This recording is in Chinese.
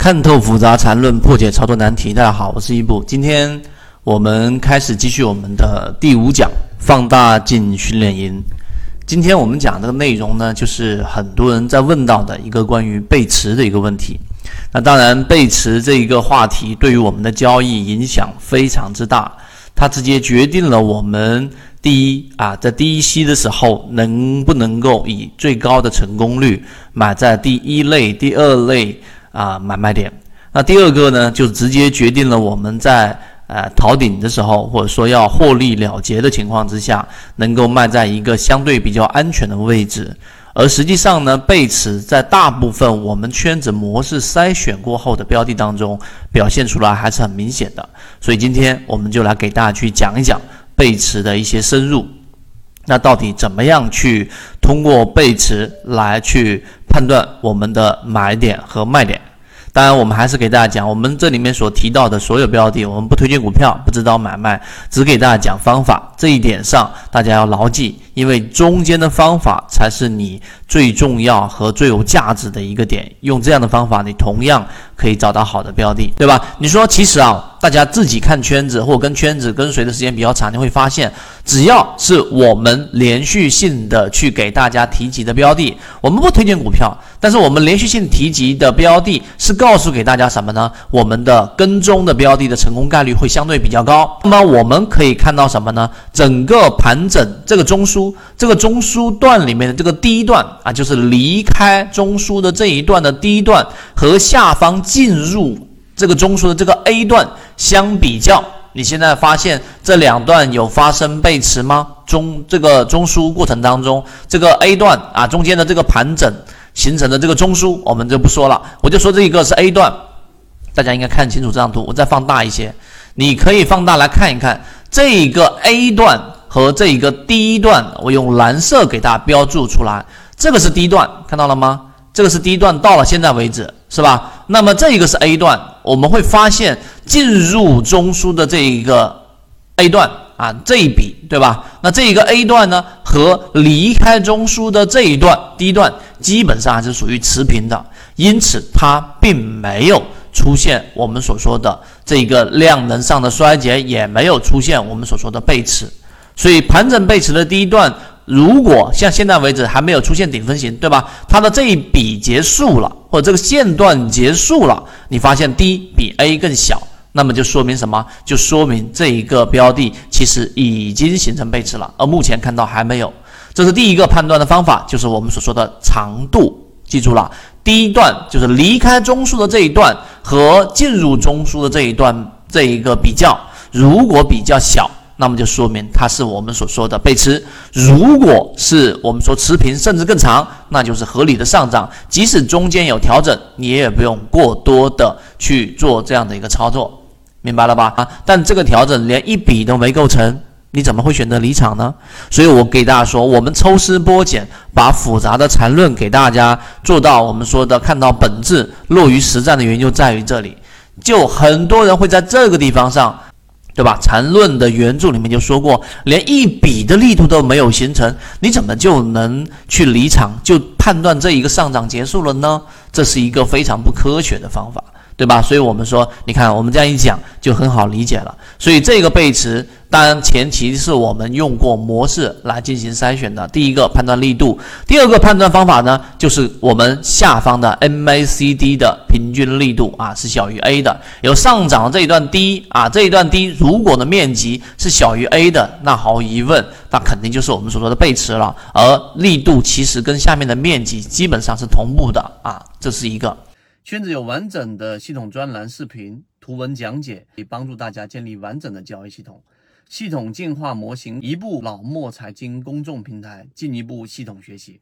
看透复杂缠论，破解操作难题。大家好，我是一步。今天我们开始继续我们的第五讲放大镜训练营。今天我们讲这个内容呢，就是很多人在问到的一个关于背驰的一个问题。那当然，背驰这一个话题对于我们的交易影响非常之大，它直接决定了我们第一啊，在第一期的时候能不能够以最高的成功率买在第一类、第二类。啊，买卖点。那第二个呢，就直接决定了我们在呃逃顶的时候，或者说要获利了结的情况之下，能够卖在一个相对比较安全的位置。而实际上呢，背驰在大部分我们圈子模式筛选过后的标的当中，表现出来还是很明显的。所以今天我们就来给大家去讲一讲背驰的一些深入。那到底怎么样去通过背驰来去？判断我们的买点和卖点，当然我们还是给大家讲，我们这里面所提到的所有标的，我们不推荐股票，不指导买卖，只给大家讲方法。这一点上大家要牢记，因为中间的方法才是你最重要和最有价值的一个点。用这样的方法，你同样可以找到好的标的，对吧？你说其实啊。大家自己看圈子，或跟圈子跟随的时间比较长，你会发现，只要是我们连续性的去给大家提及的标的，我们不推荐股票，但是我们连续性提及的标的，是告诉给大家什么呢？我们的跟踪的标的的成功概率会相对比较高。那么我们可以看到什么呢？整个盘整这个中枢，这个中枢段里面的这个第一段啊，就是离开中枢的这一段的第一段和下方进入。这个中枢的这个 A 段相比较，你现在发现这两段有发生背驰吗？中这个中枢过程当中，这个 A 段啊中间的这个盘整形成的这个中枢，我们就不说了，我就说这一个是 A 段，大家应该看清楚这张图，我再放大一些，你可以放大来看一看这一个 A 段和这一个 D 段，我用蓝色给大家标注出来，这个是第一段，看到了吗？这个是第一段，到了现在为止，是吧？那么这一个是 A 段，我们会发现进入中枢的这一个 A 段啊，这一笔对吧？那这一个 A 段呢，和离开中枢的这一段第一段基本上还是属于持平的，因此它并没有出现我们所说的这个量能上的衰竭，也没有出现我们所说的背驰，所以盘整背驰的第一段。如果像现在为止还没有出现顶分型，对吧？它的这一笔结束了，或者这个线段结束了，你发现 D 比 A 更小，那么就说明什么？就说明这一个标的其实已经形成背驰了，而目前看到还没有。这是第一个判断的方法，就是我们所说的长度。记住了，第一段就是离开中枢的这一段和进入中枢的这一段这一个比较，如果比较小。那么就说明它是我们所说的背驰。如果是我们说持平甚至更长，那就是合理的上涨。即使中间有调整，你也不用过多的去做这样的一个操作，明白了吧？啊，但这个调整连一笔都没构成，你怎么会选择离场呢？所以我给大家说，我们抽丝剥茧，把复杂的缠论给大家做到我们说的看到本质，落于实战的原因就在于这里。就很多人会在这个地方上。对吧？缠论的原著里面就说过，连一笔的力度都没有形成，你怎么就能去离场，就判断这一个上涨结束了呢？这是一个非常不科学的方法。对吧？所以我们说，你看我们这样一讲就很好理解了。所以这个背驰，当然前提是我们用过模式来进行筛选的。第一个判断力度，第二个判断方法呢，就是我们下方的 MACD 的平均力度啊是小于 A 的。有上涨这一段低啊，这一段低，如果的面积是小于 A 的，那毫无疑问，那肯定就是我们所说的背驰了。而力度其实跟下面的面积基本上是同步的啊，这是一个。圈子有完整的系统专栏、视频、图文讲解，可以帮助大家建立完整的交易系统。系统进化模型，一步老墨财经公众平台，进一步系统学习。